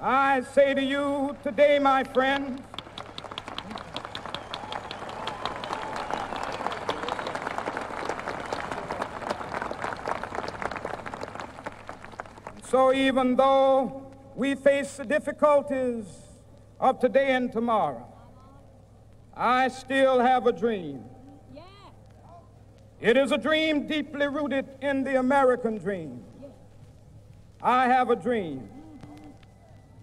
I say to you today, my friends, so even though we face the difficulties of today and tomorrow, I still have a dream. It is a dream deeply rooted in the American dream. I have a dream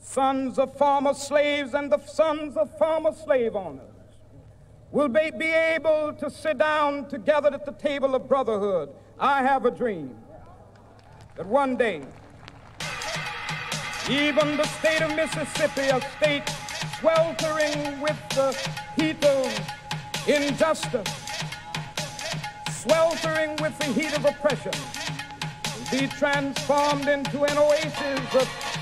sons of former slaves and the sons of former slave owners will be, be able to sit down together at the table of brotherhood. I have a dream that one day, even the state of Mississippi, a state sweltering with the heat of injustice, sweltering with the heat of oppression, be transformed into an oasis of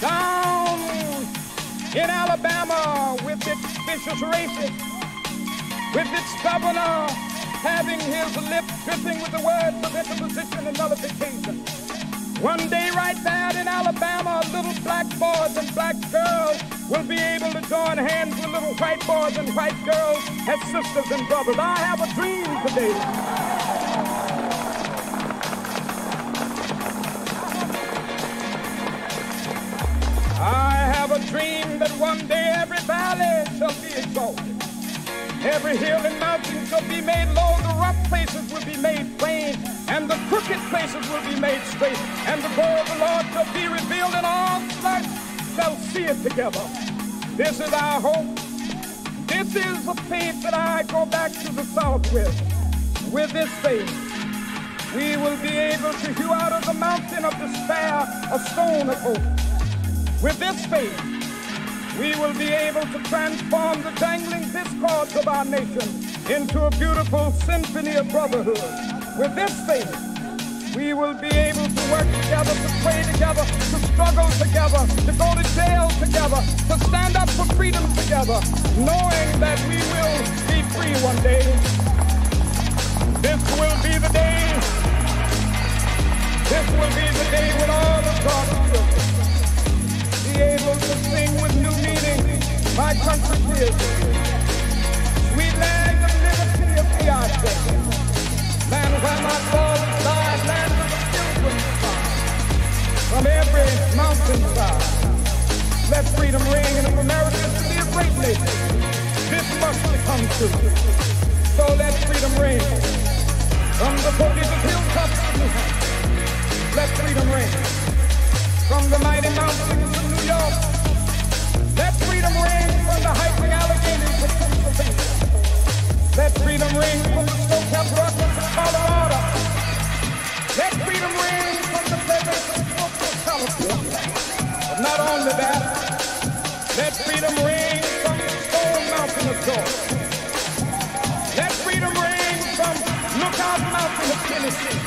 down in Alabama with its vicious racists, with its governor having his lips dripping with the words of interposition and nullification. One day right there in Alabama, little black boys and black girls will be able to join hands with little white boys and white girls as sisters and brothers. I have a dream today. I have a dream that one day every valley shall be exalted. Every hill and mountain shall be made low, the rough places will be made plain, and the crooked places will be made straight, and the glory of the Lord shall be revealed, and all flesh shall see it together. This is our hope. This is the faith that I go back to the South with. With this faith, we will be able to hew out of the mountain of despair a stone of hope. With this faith, we will be able to transform the jangling discords of our nation into a beautiful symphony of brotherhood. With this faith, we will be able to work together, to pray together, to struggle together, to go to jail together, to stand up for freedom together, knowing that we will be free one day. This will be the day. This will be the day when all of God's with new meaning. My country is sweet land of liberty of Piazza, land where my fathers died, land of the children from every mountainside. Let freedom ring, and if America to be a great nation, this must come true. So let freedom ring from the bodies of hilltops of New Hampshire. Let freedom ring from the mighty mountains of New York. Let freedom ring from the hiking Alleghenies of Pennsylvania. Let freedom ring from the snow-capped Rockies of Colorado. Let freedom ring from the deserts of California. But not only that, let freedom ring from the Stone Mountain of Georgia. Let freedom ring from Lookout Mountain of Tennessee.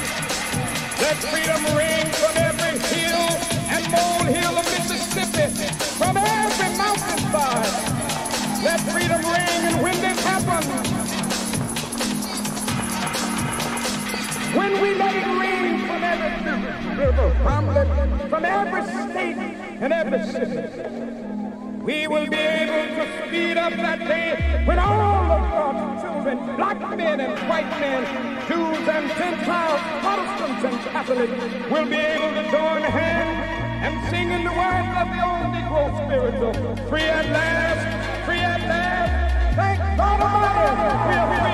Let freedom ring from Let freedom ring, and when this happens, when we let it ring from every river, hamlet, from every state and every city, we will be able to speed up that day when all of God's children, black men and white men, Jews and Gentiles, Protestants and Catholics, will be able to join hands and singing the words of the old Negro spiritual. Free at last, at last. Thank God Almighty. We are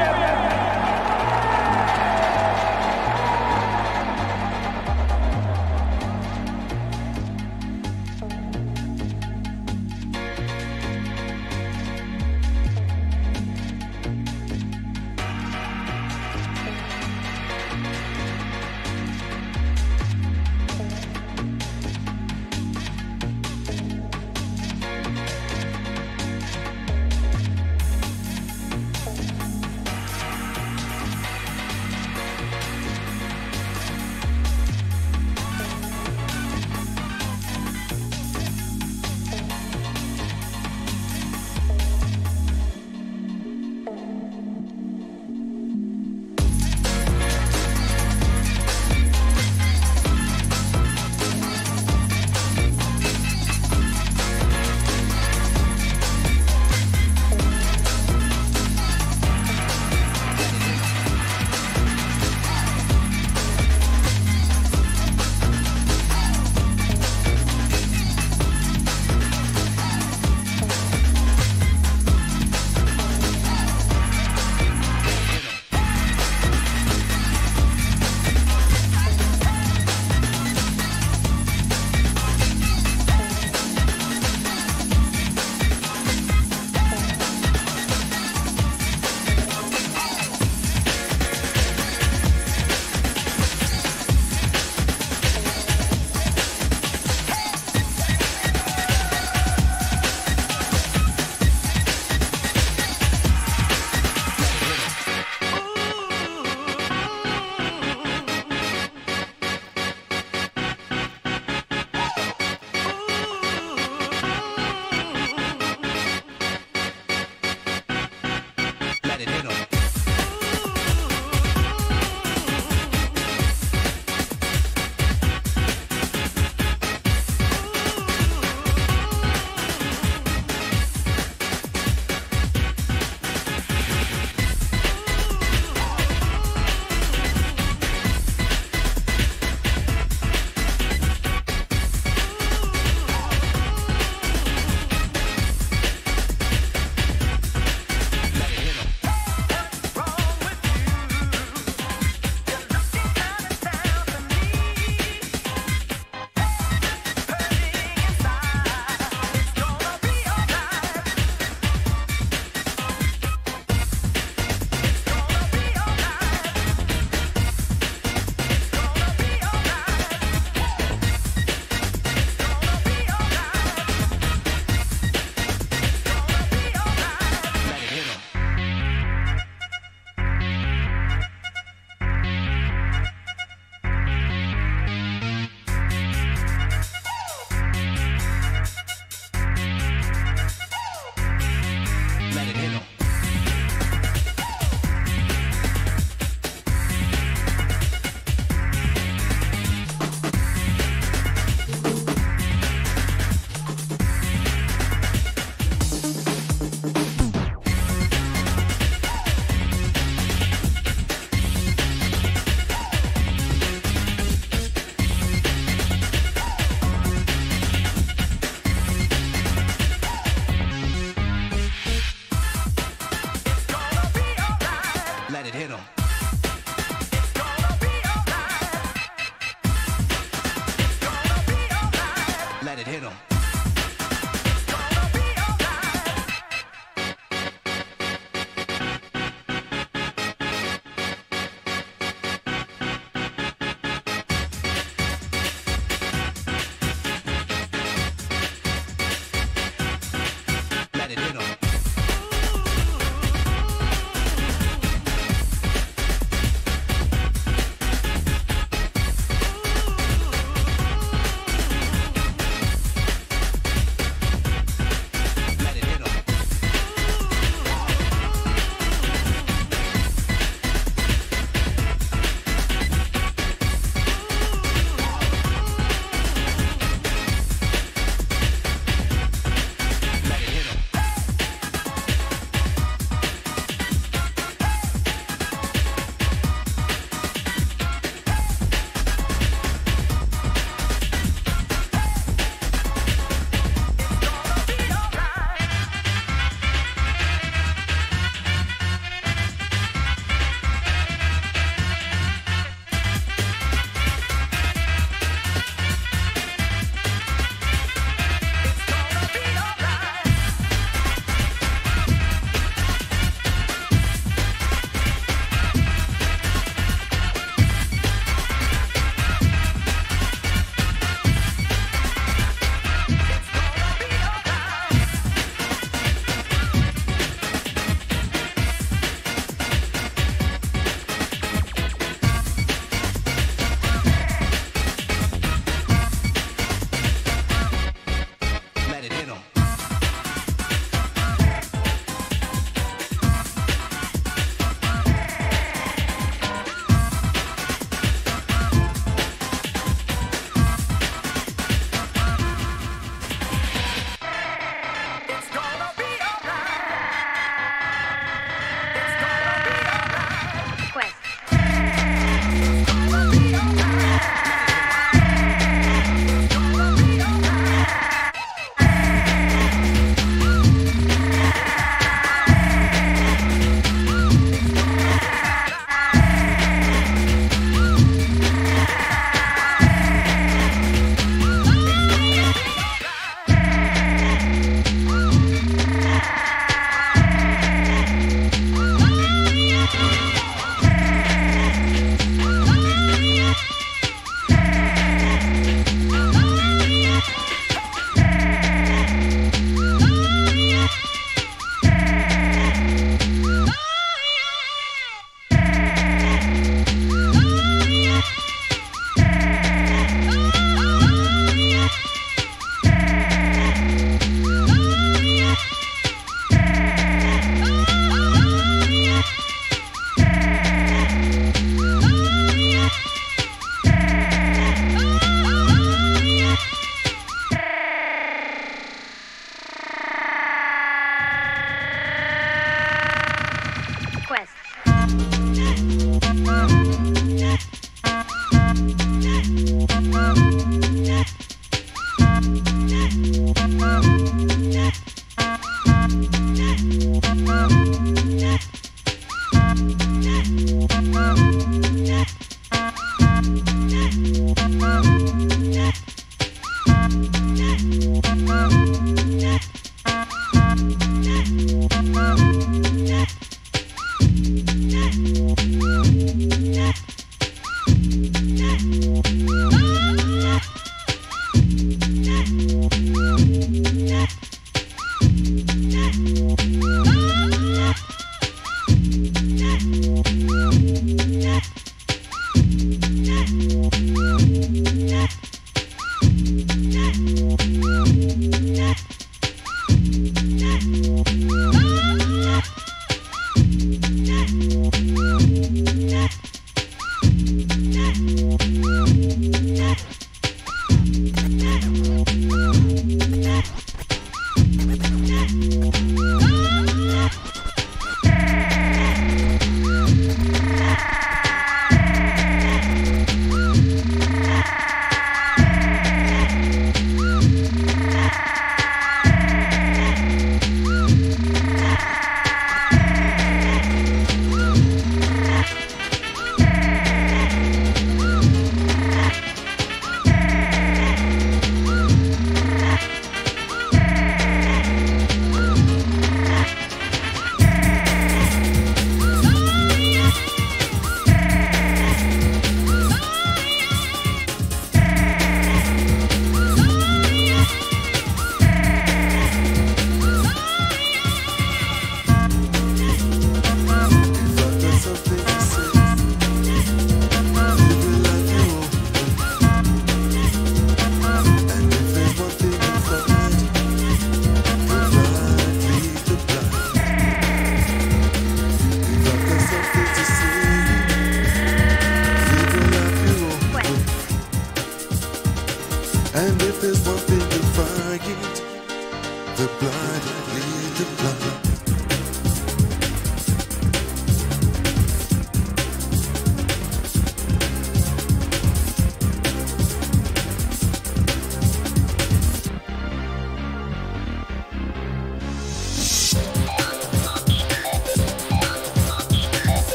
this world.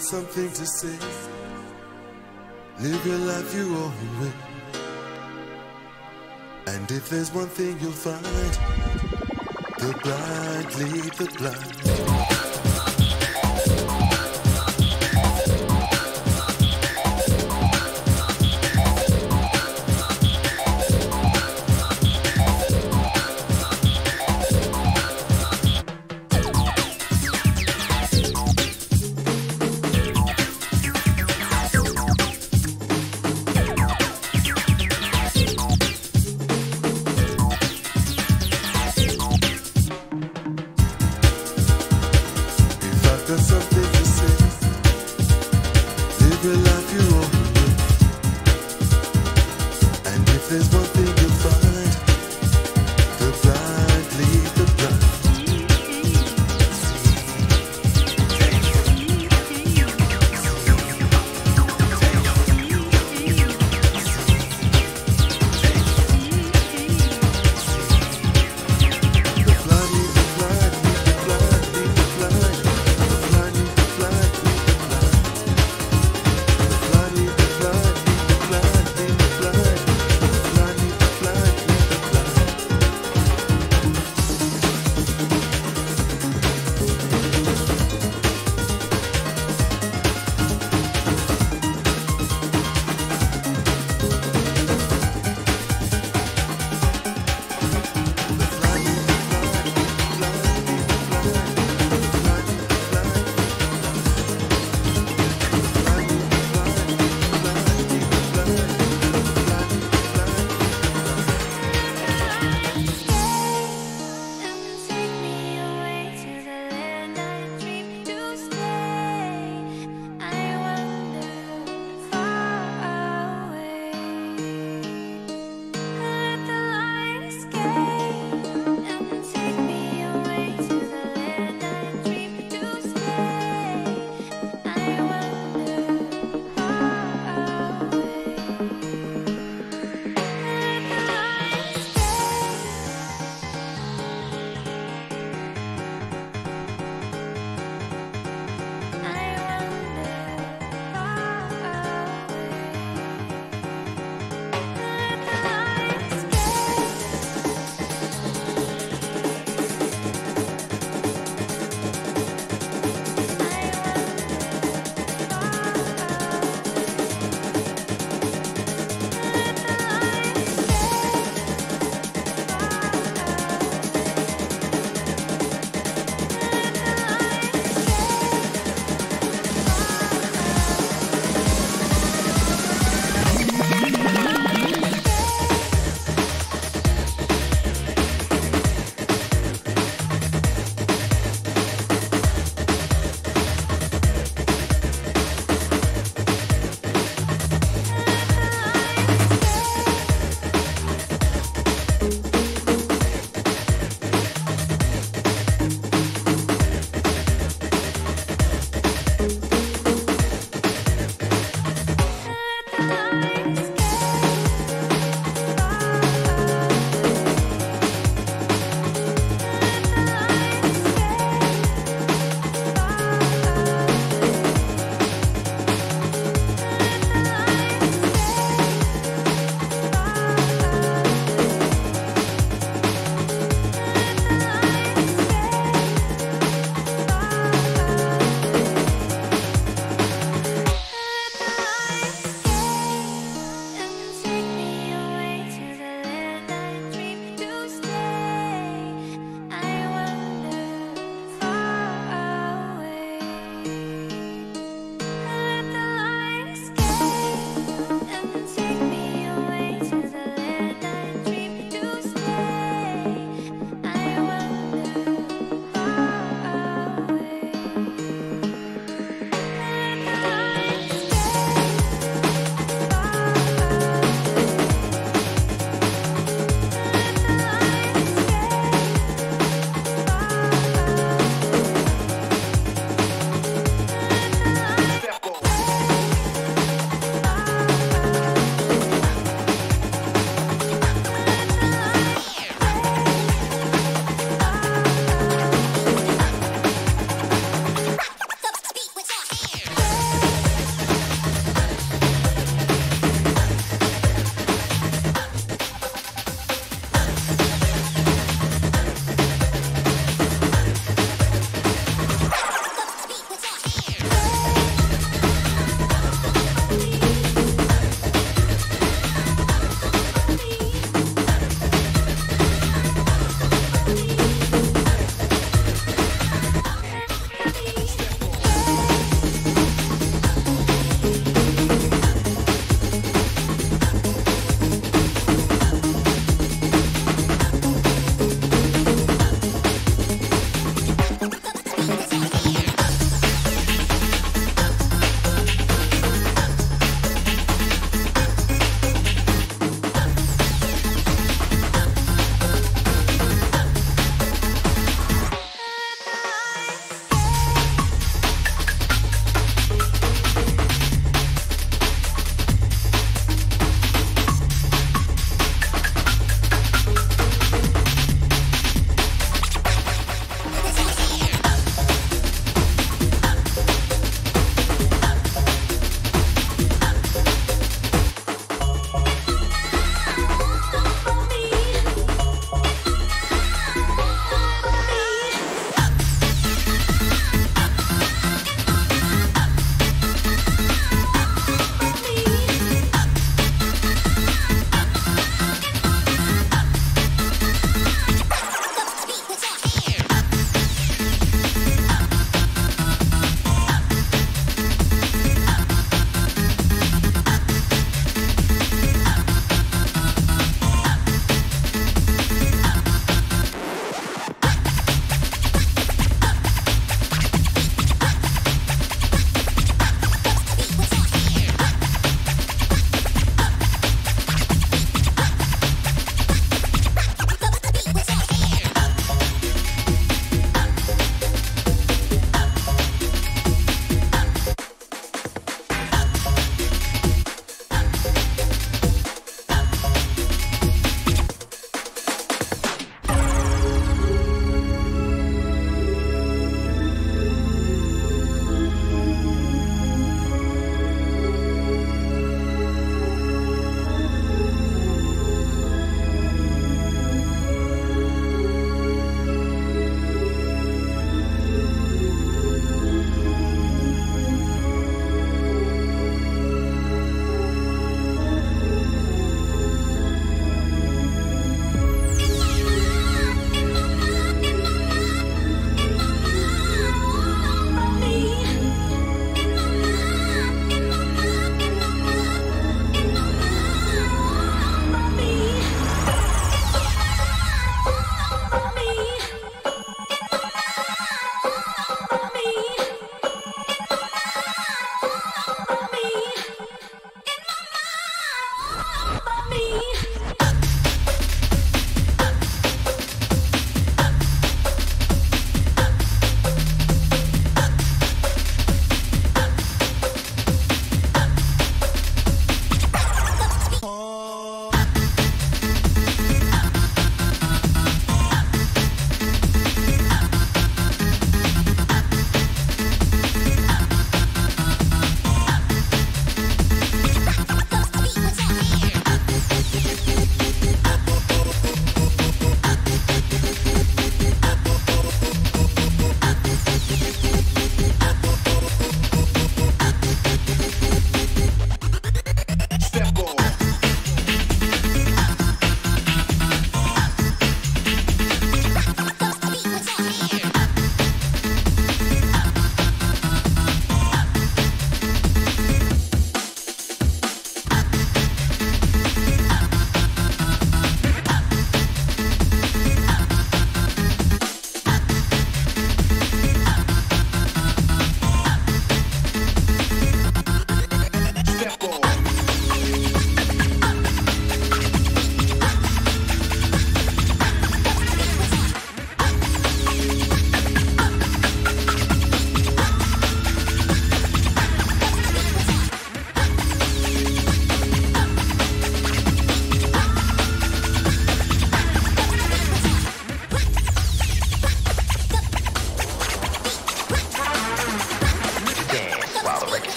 Something to say. Live your life your own way. And if there's one thing you'll find, the blind lead the blind.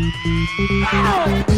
Oh!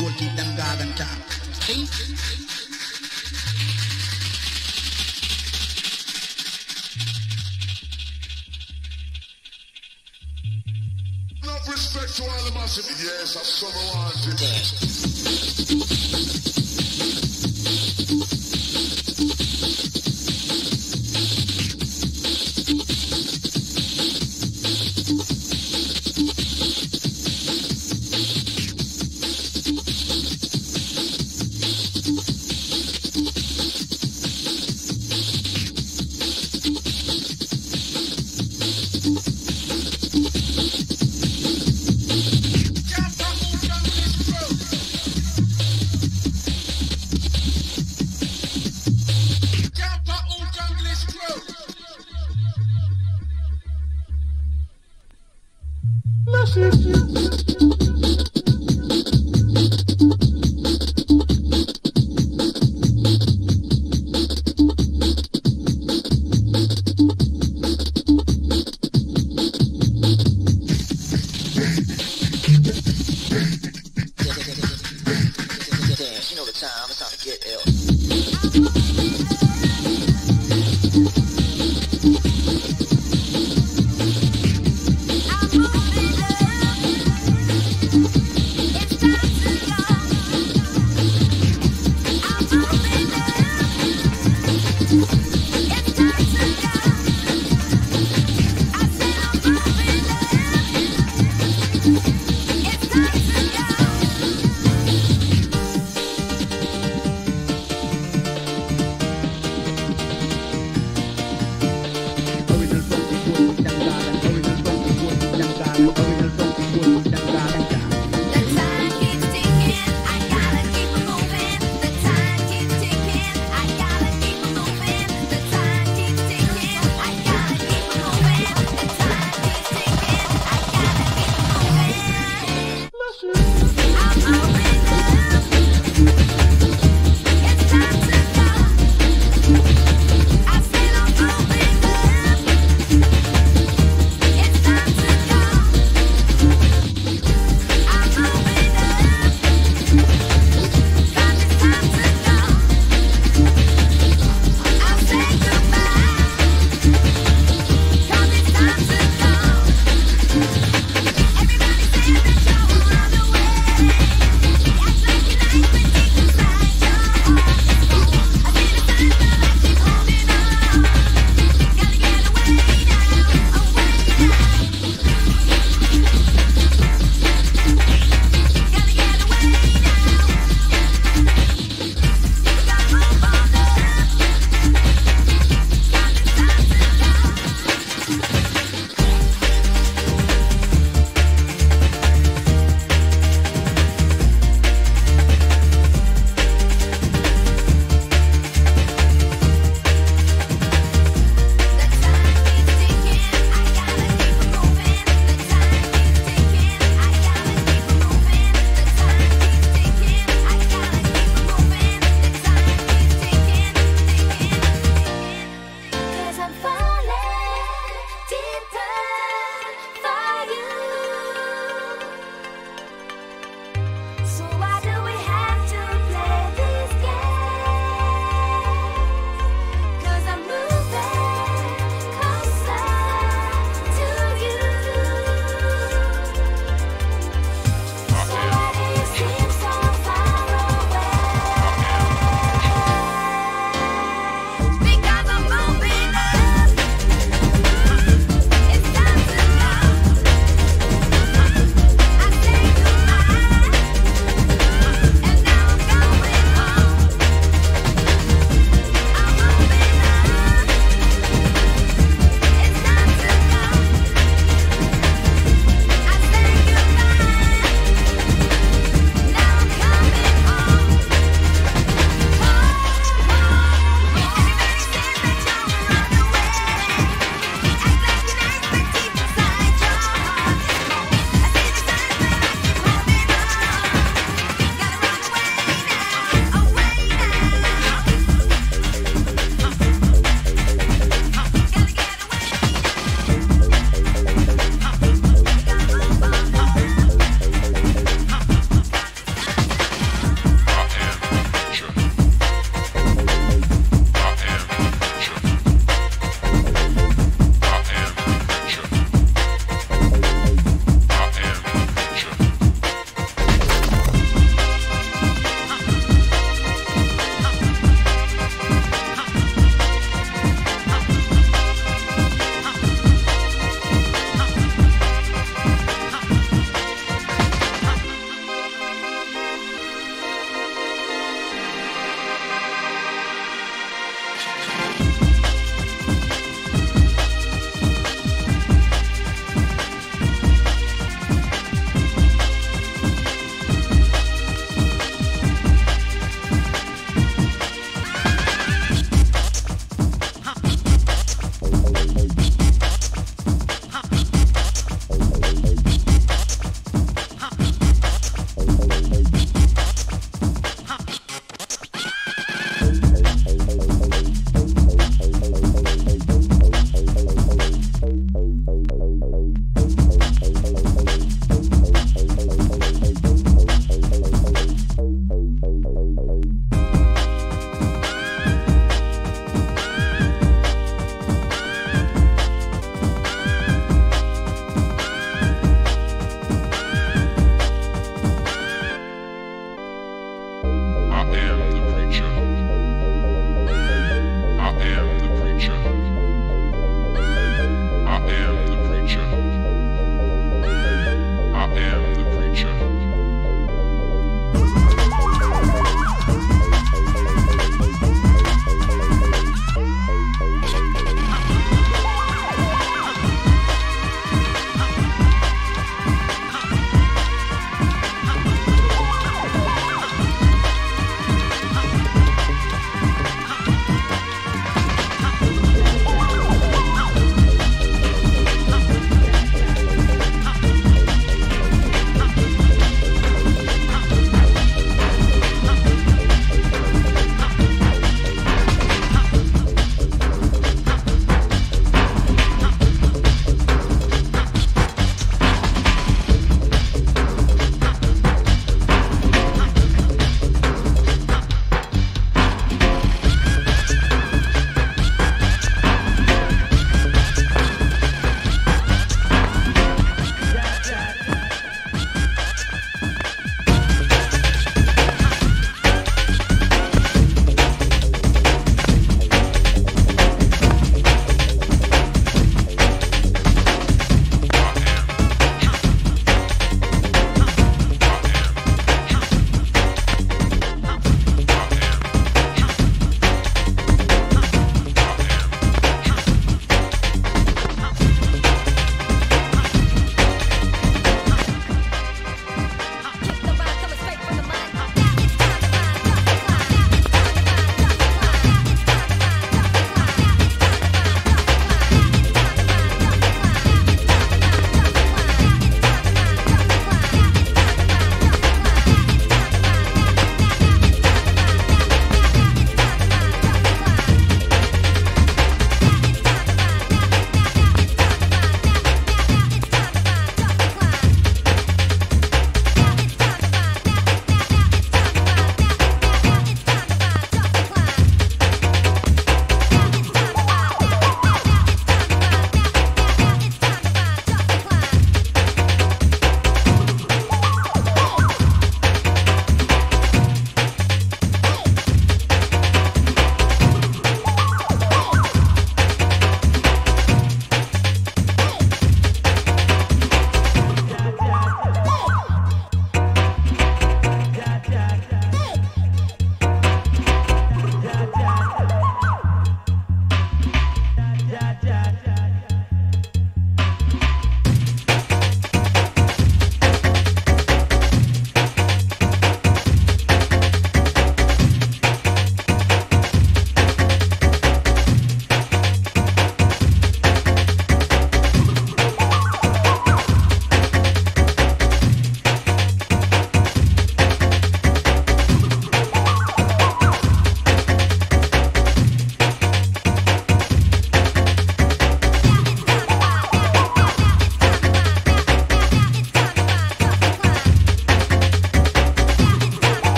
Original funky gold teeth and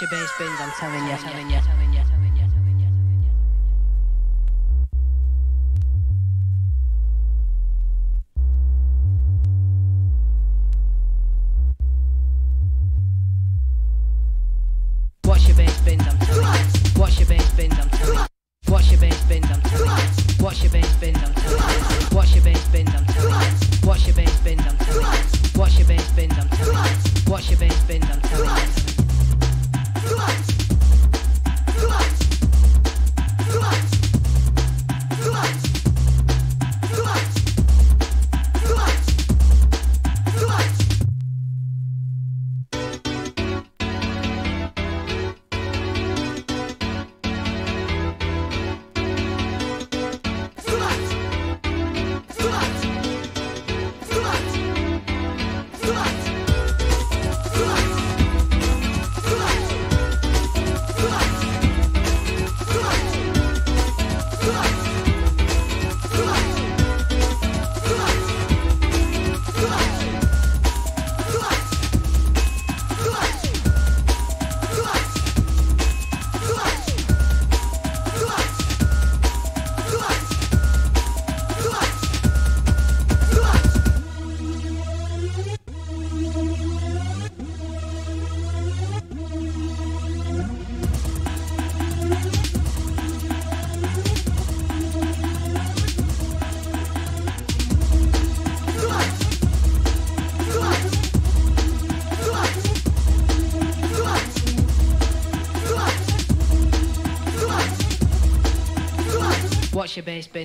your bass, Benz. I'm telling you, I'm telling you, I'm telling you.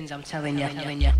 twins, I'm telling you. I'm telling you.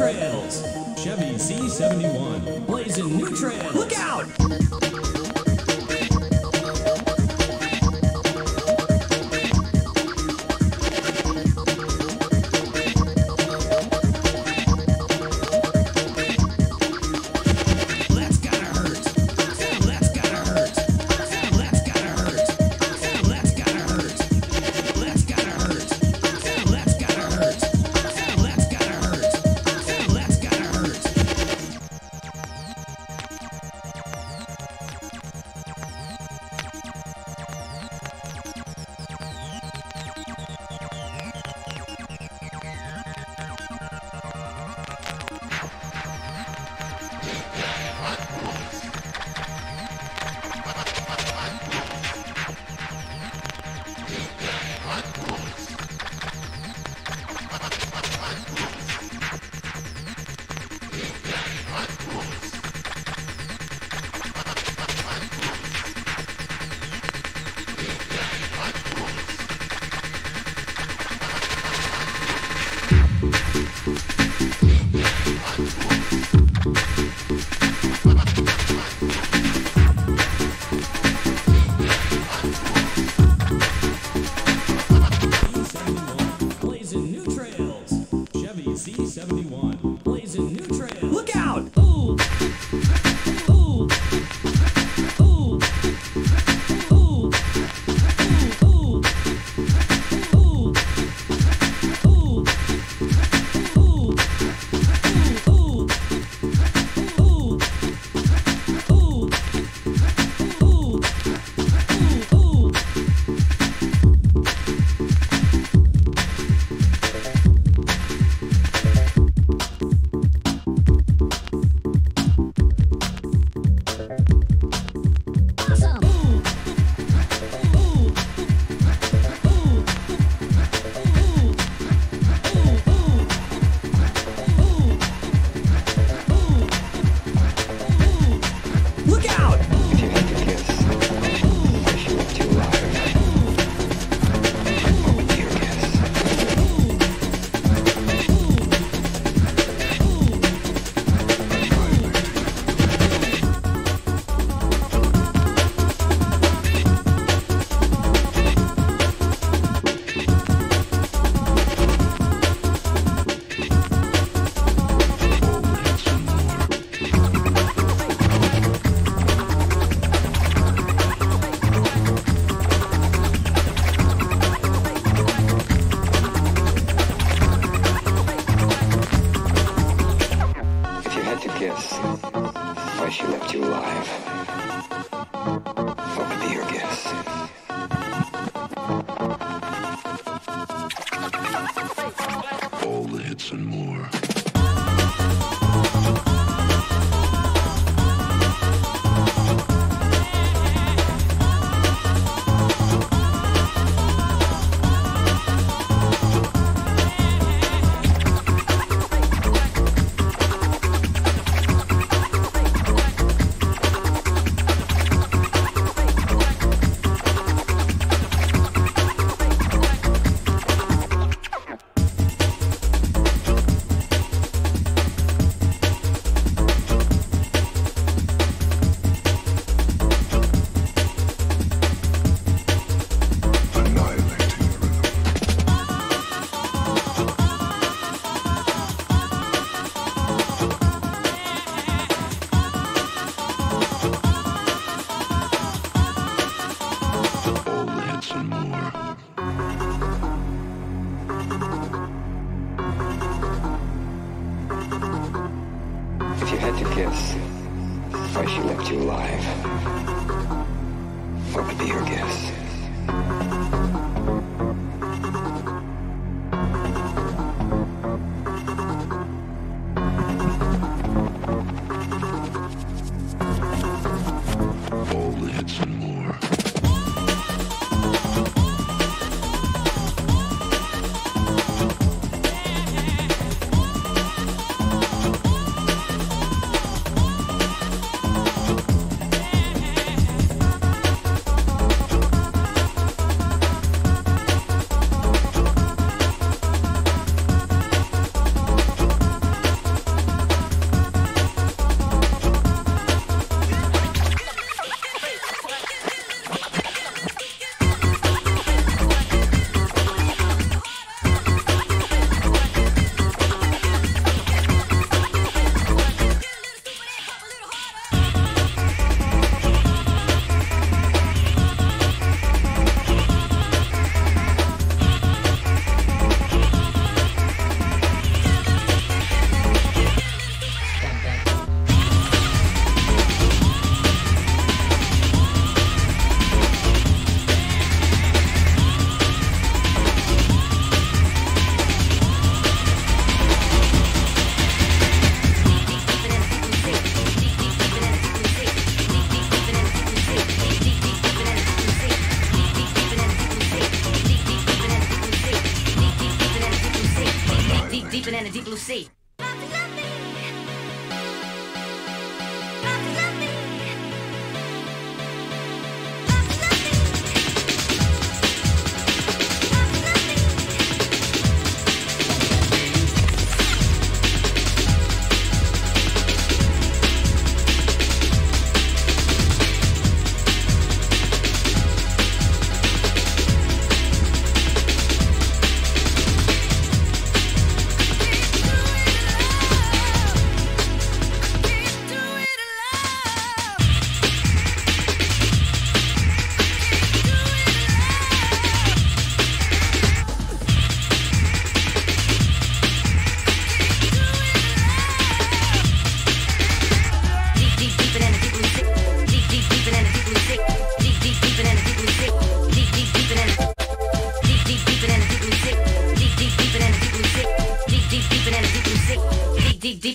Trails. Chevy C71,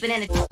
Deep in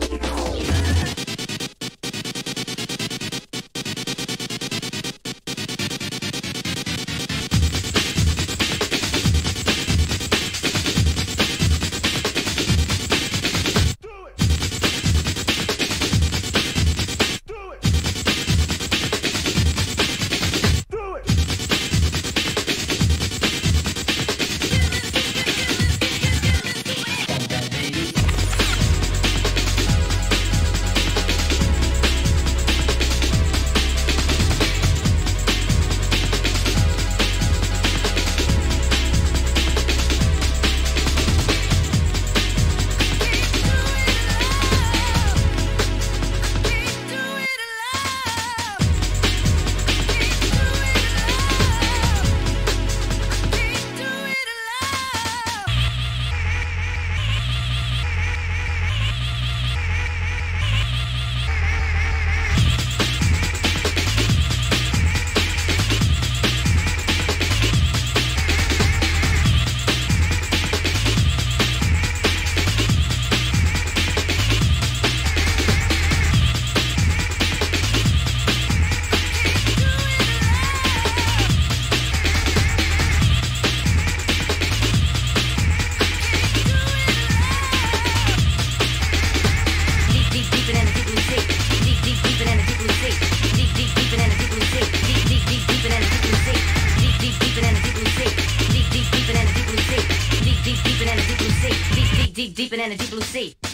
the deep blue sea.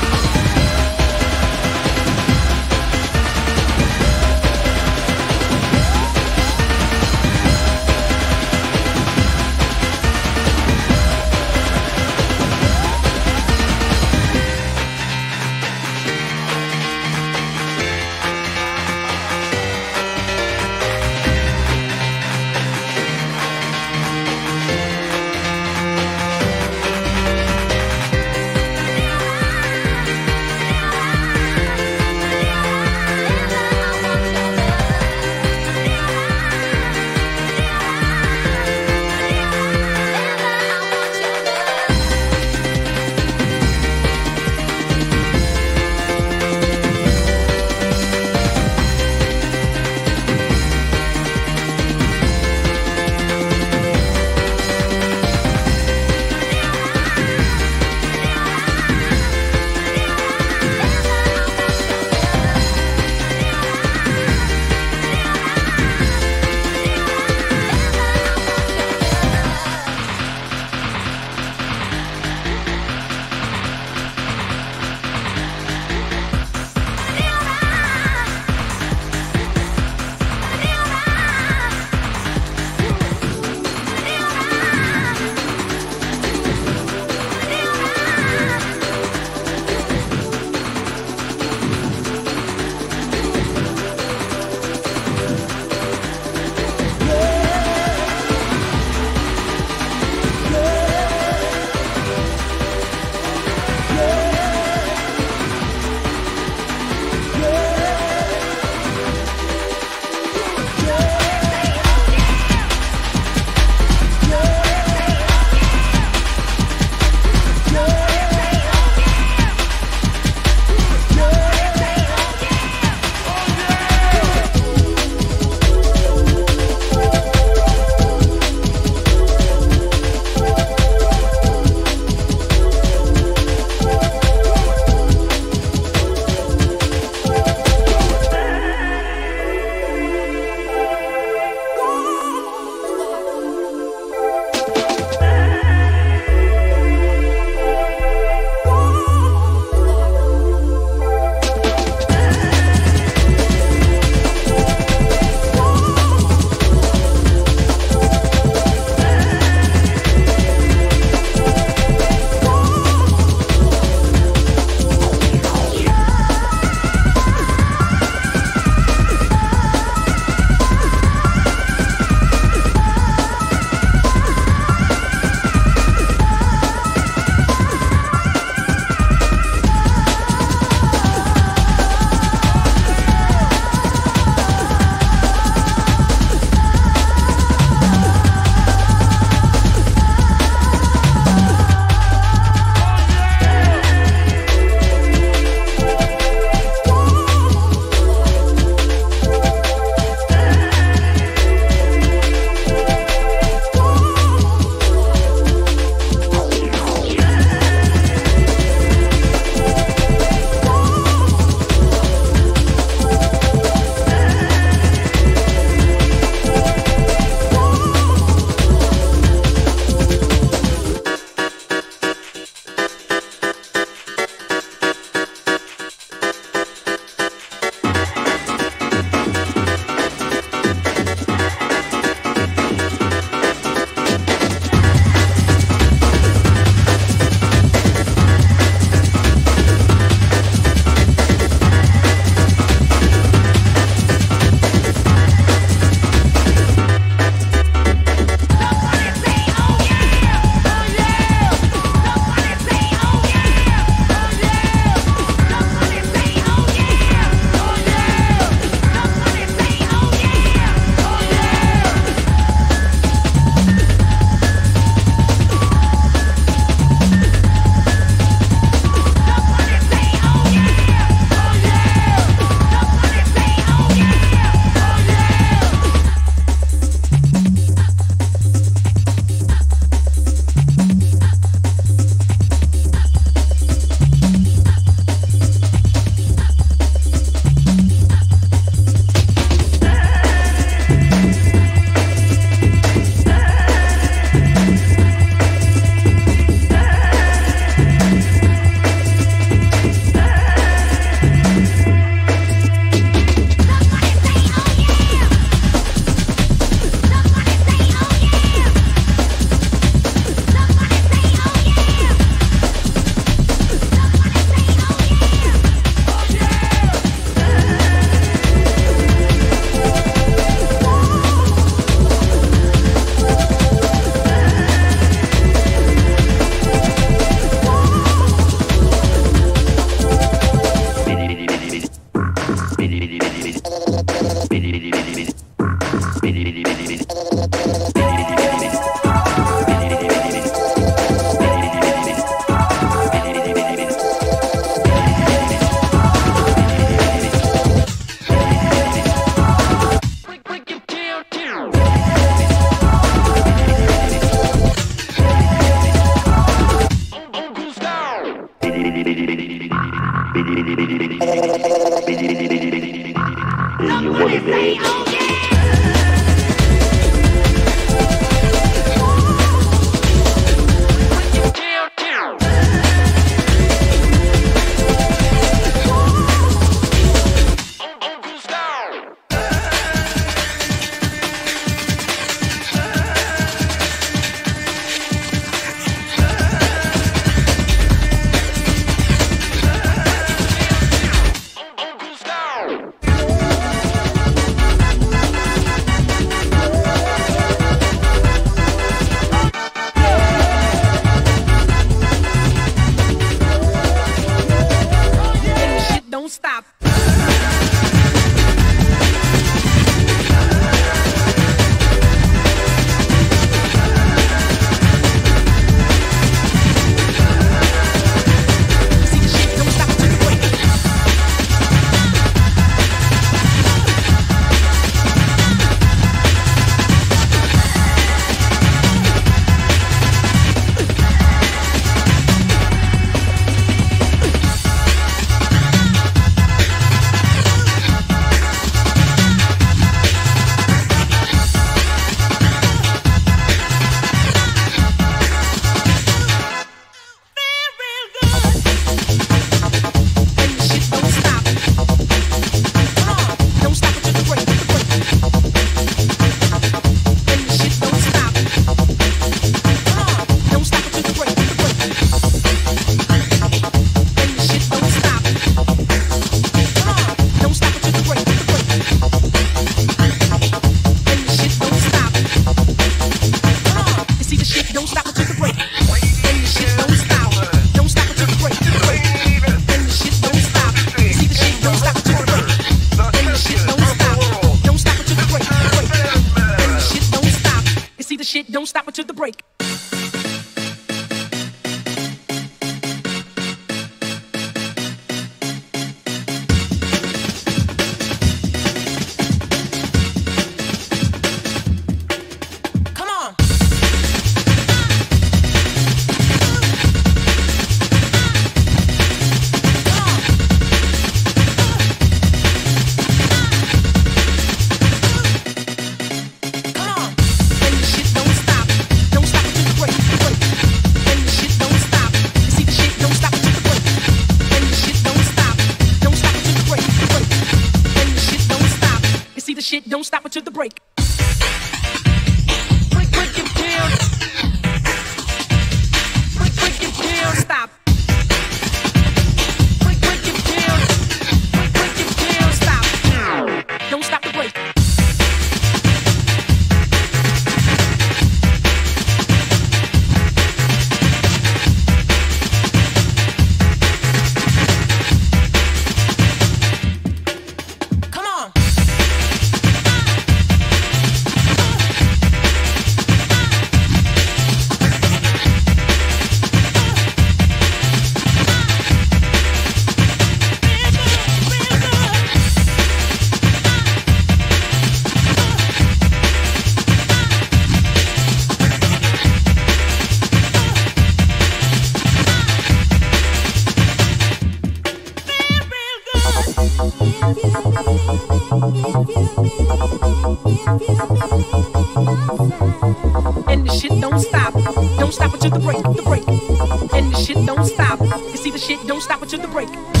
Shit don't stop until the break.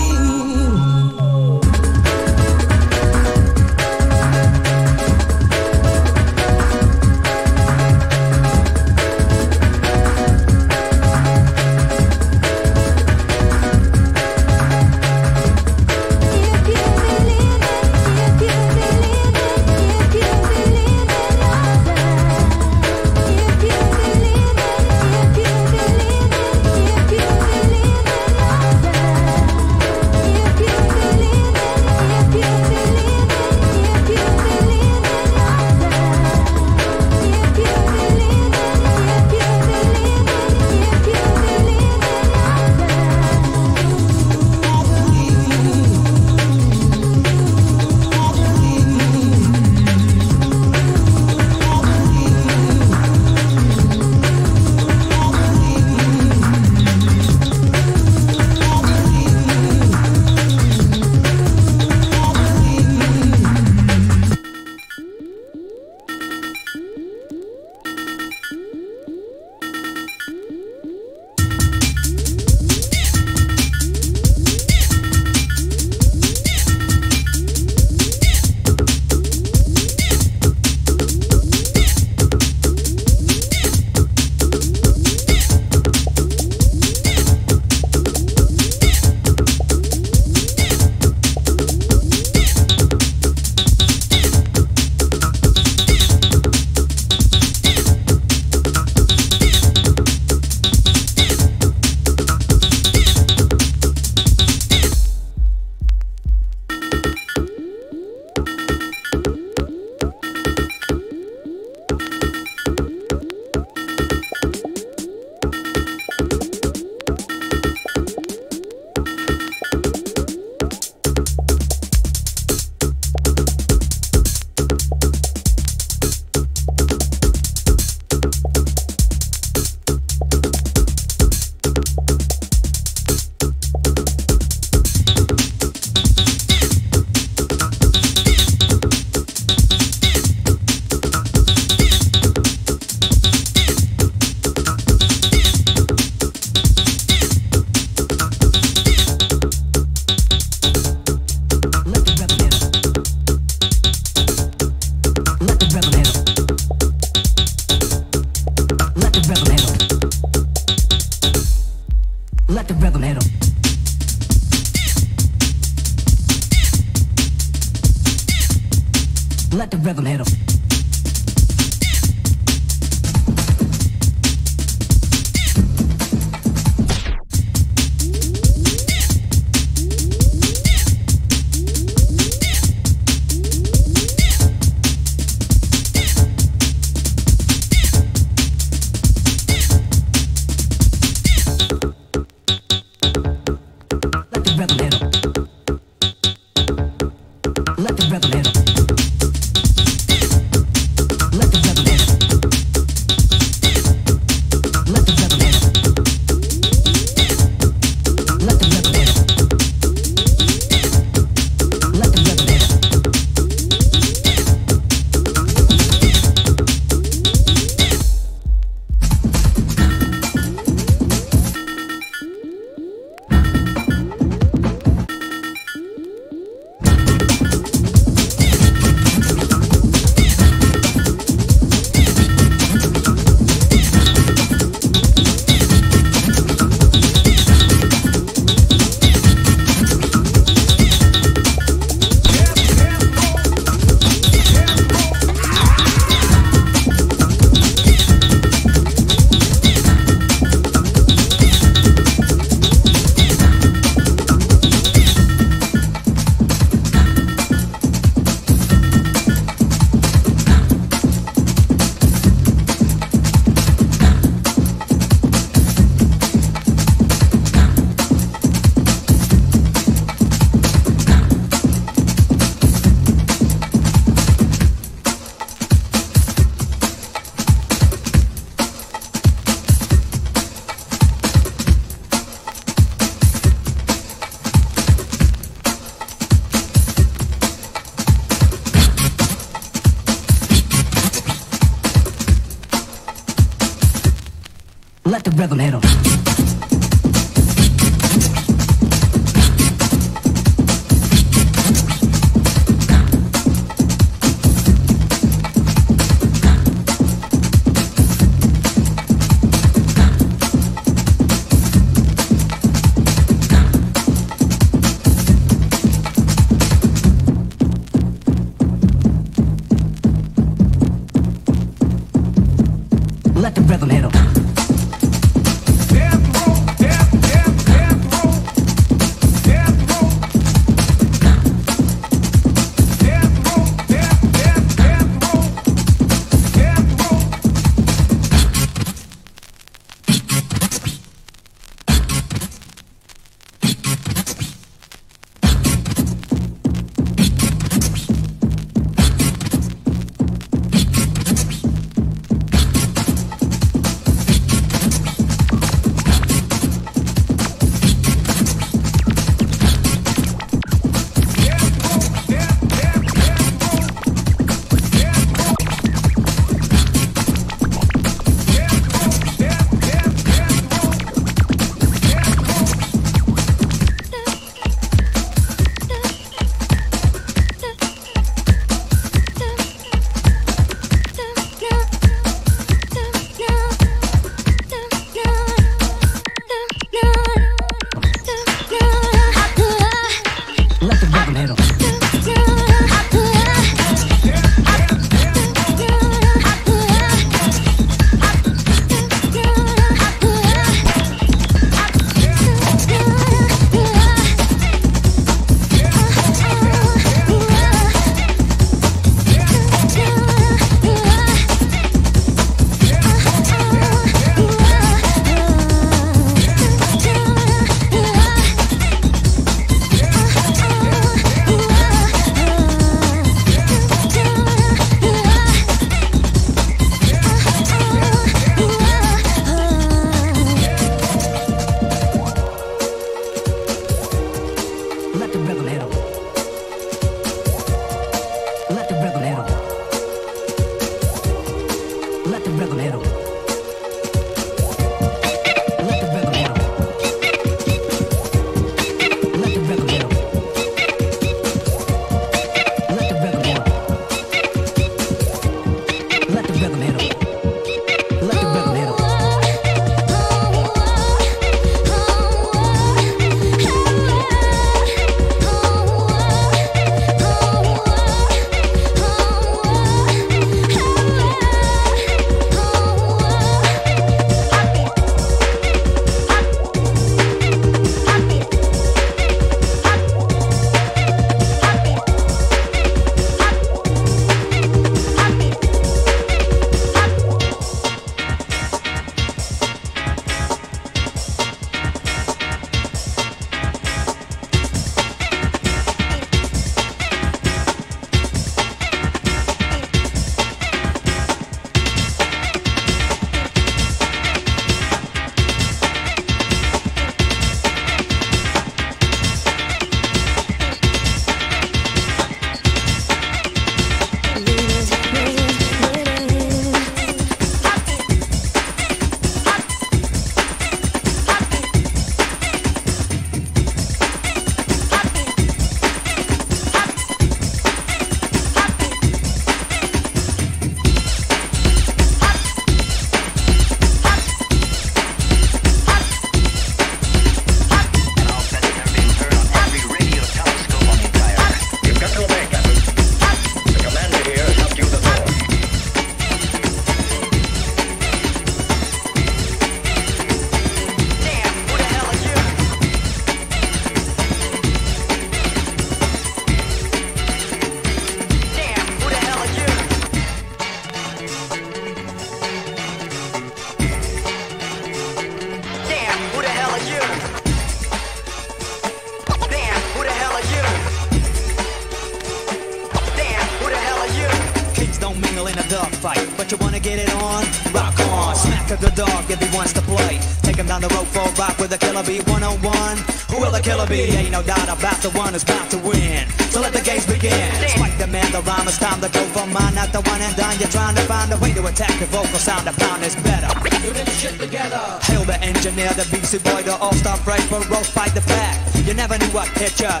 About the one who's about to win. So let the games begin. Spike the man, the rhyme, it's time to go for mine. Not the one and done. You're trying to find a way to attack the vocal sound. The pound is better. Do this shit together. Hail the engineer, the BC boy, the all-star rapper, roast by the pack. You never knew what hit ya,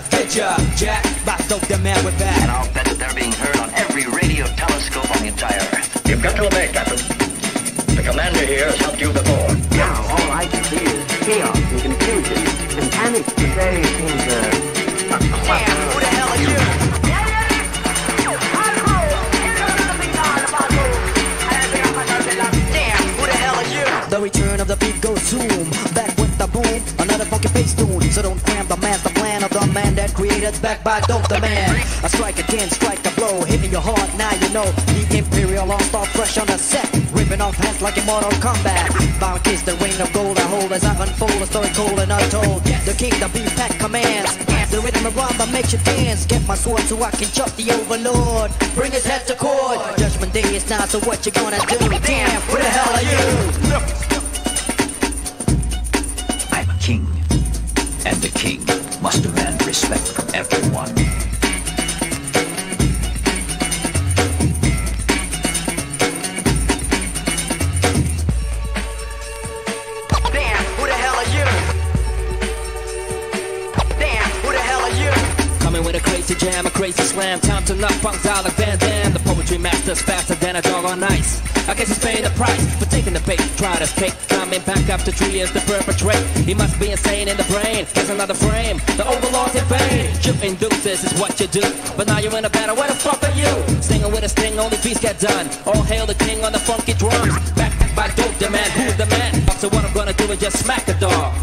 The return of the beat goes zoom. Back with the boom, another funky bass tune. So don't cram the master plan of the man that created back by Dope Demand. I strike again, strike a blow, hitting your heart. Now you know the Imperial all star fresh on the set. Ripping off hands like in Mortal Kombat. Bound kiss the ring of gold I hold as I unfold a story cold and untold. The king, the beat pack commands. The rhythm of rumba makes you dance. Get my sword so I can chop the overlord. Bring his head to court. Judgment day is now, so what you gonna do? Damn, who the hell are you? I'm a king, and the king must demand respect from everyone. Crazy jam, a crazy slam. Time to knock punks out like Van Damme. The poetry master's faster than a dog on ice. I guess he's paying the price for taking the bait, try to escape. Coming back up to three years to perpetrate. He must be insane in the brain. Here's another frame. The overlord's in vain. Shooting deuces is what you do. But now you're in a battle. Where the fuck are you? Singing with a sting, only beats get done. All hail the king on the funky drums. Back by dope demand. Who's the man? So what I'm gonna do is just smack a dog.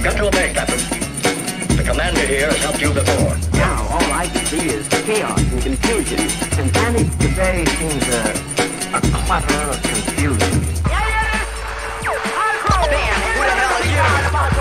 You've got to obey, Captain. The commander here has helped you before. Now all I can see is chaos and confusion and panic. Today seems a, a clutter of confusion. Damn, who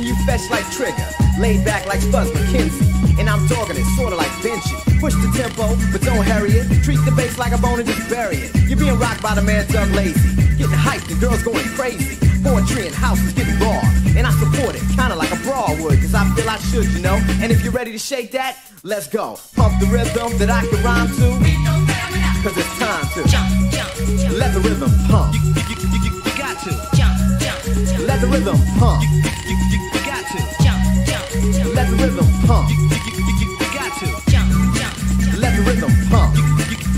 and you fetch like Trigger. Laid back like Spuds MacKenzie, and I'm dogging it, sorta like Benji. Push the tempo, but don't hurry it. Treat the bass like a bone and just bury it. You're being rocked by the man Doug Lazy. Getting hyped and girls going crazy. Poetry and house is getting raw, and I support it, kinda like a brawl would, cause I feel I should, you know. And if you're ready to shake that, let's go. Pump the rhythm that I can rhyme to, cause it's time to jump, jump, let the rhythm pump. You, you, you, you got to jump, jump, let the rhythm pump. Rhythm pump. You, got to let the rhythm pump.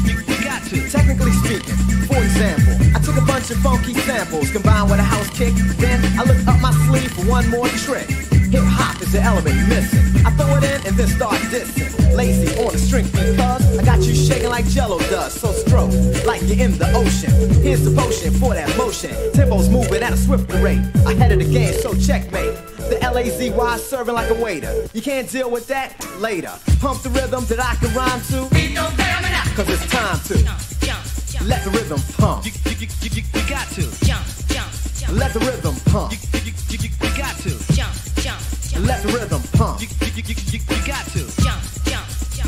You, got to. Technically speaking, for example, I took a bunch of funky samples combined with a house kick. Then I look up my sleeve for one more trick. Hip hop is the element missing. I throw it in and then start dissing. Lazy on the string because I got you shaking like Jello does. So stroke like you're in the ocean. Here's the potion for that motion. Tempo's moving at a swifter rate. Ahead of the game, so checkmate. L-A-Z-Y serving like a waiter. You can't deal with that later. Pump the rhythm that I can rhyme to. Cause it's time to let the rhythm pump. You, you, you, you, you got to let the rhythm pump. You, you, you, you, you got to let the rhythm pump. You, you, you, you, you got to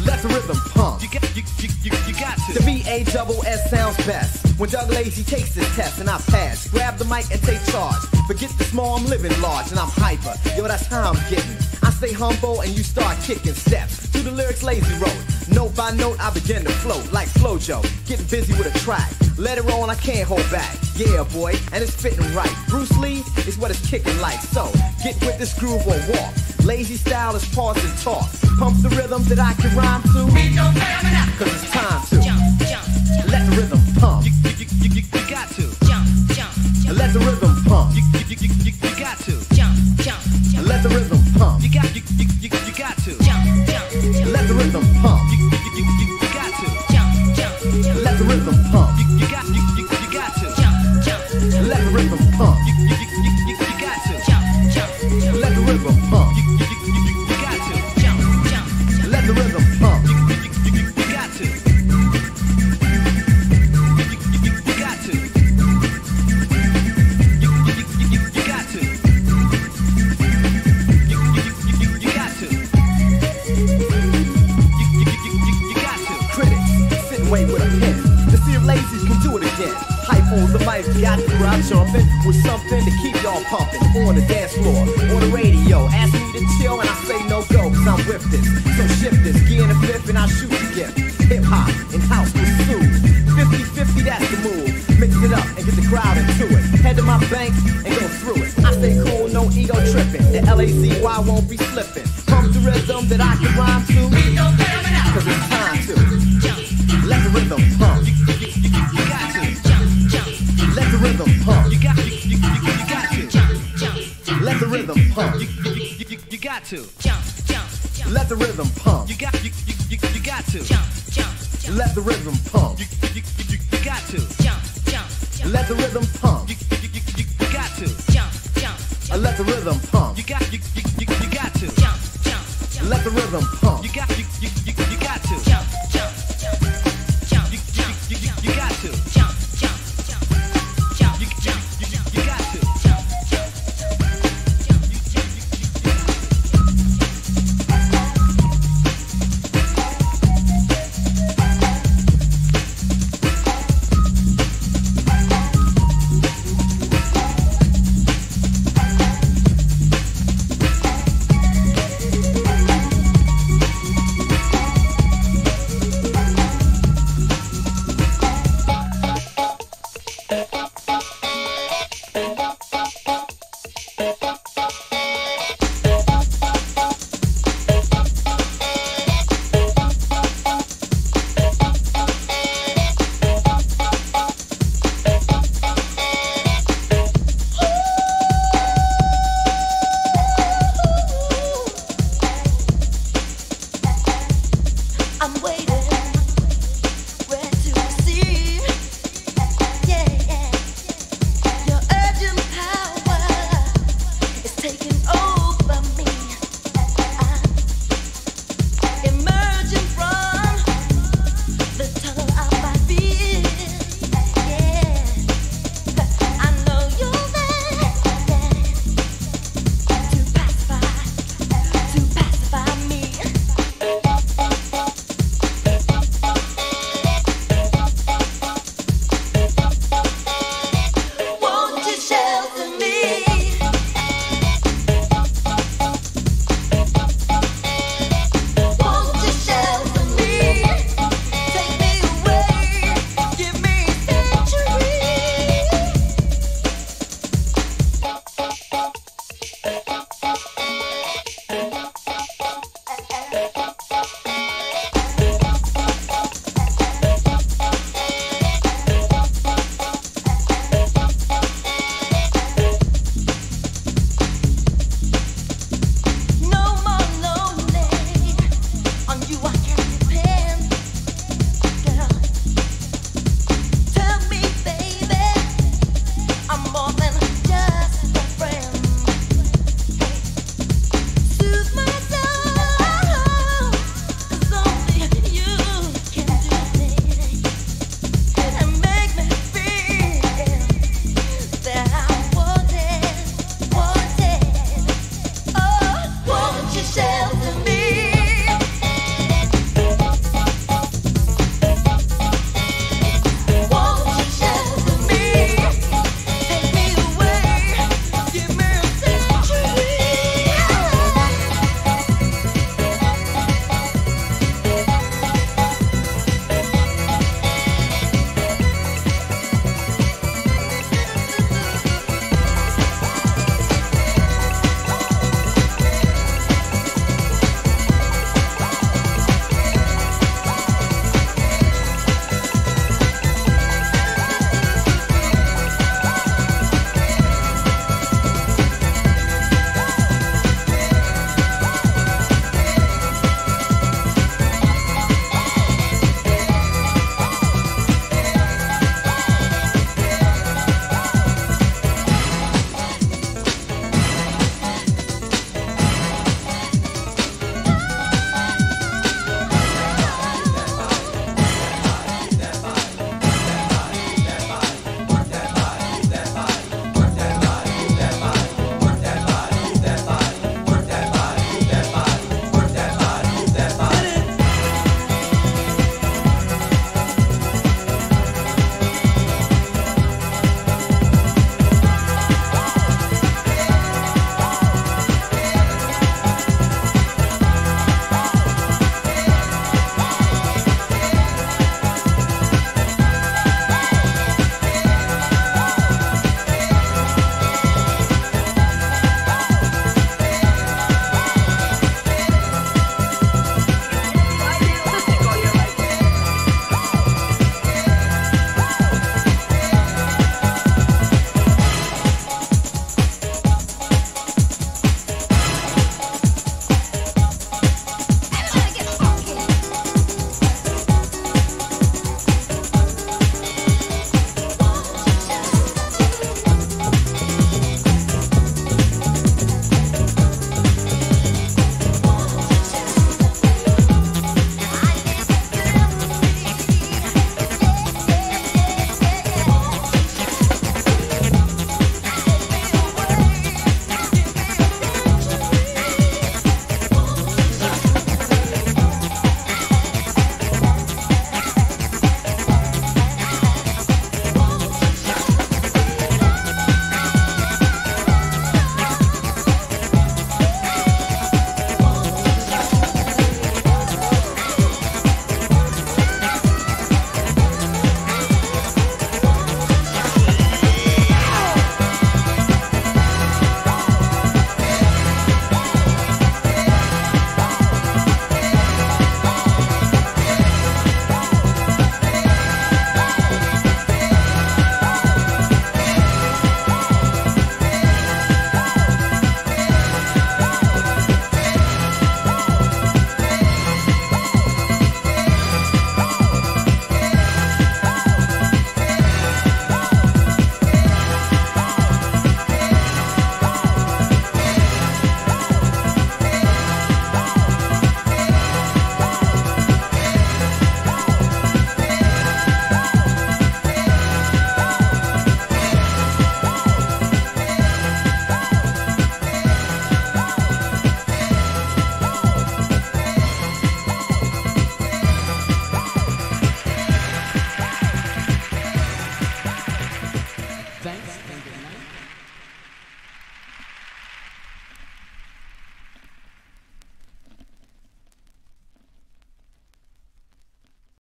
let the rhythm pump. You, you, you, you, you got to. The V-A double S sounds best. When Doug Lazy takes this test and I pass, grab the mic and take charge. Forget the small, I'm living large and I'm hyper. Yo, that's how I'm getting. I stay humble and you start kicking steps. To the lyrics Lazy road. Note by note, I begin to float like Flojo. Getting busy with a track. Let it roll and I can't hold back. Yeah, boy, and it's fitting right. Bruce Lee is what it's kicking like. So, get with this groove or walk. Lazy style is pause and talk. Pump the rhythm that I can rhyme to. Cause it's time to jump, jump, let the rhythm pump. You, you, you, You, got to stay cool, no ego tripping. The L-A-Z-Y won't be slipping. Pump the rhythm that I can rhyme to. Cause it's time to let the rhythm pump. You got to let the rhythm pump. You got, you, got to let the rhythm pump. You, got to let the rhythm pump. You got, you, got to let the rhythm pump. You, got to jump, jump, jump. let the rhythm pump. You, let the rhythm pump. You got, you, you, you got to jump, jump. let the rhythm pump. You got, you, you,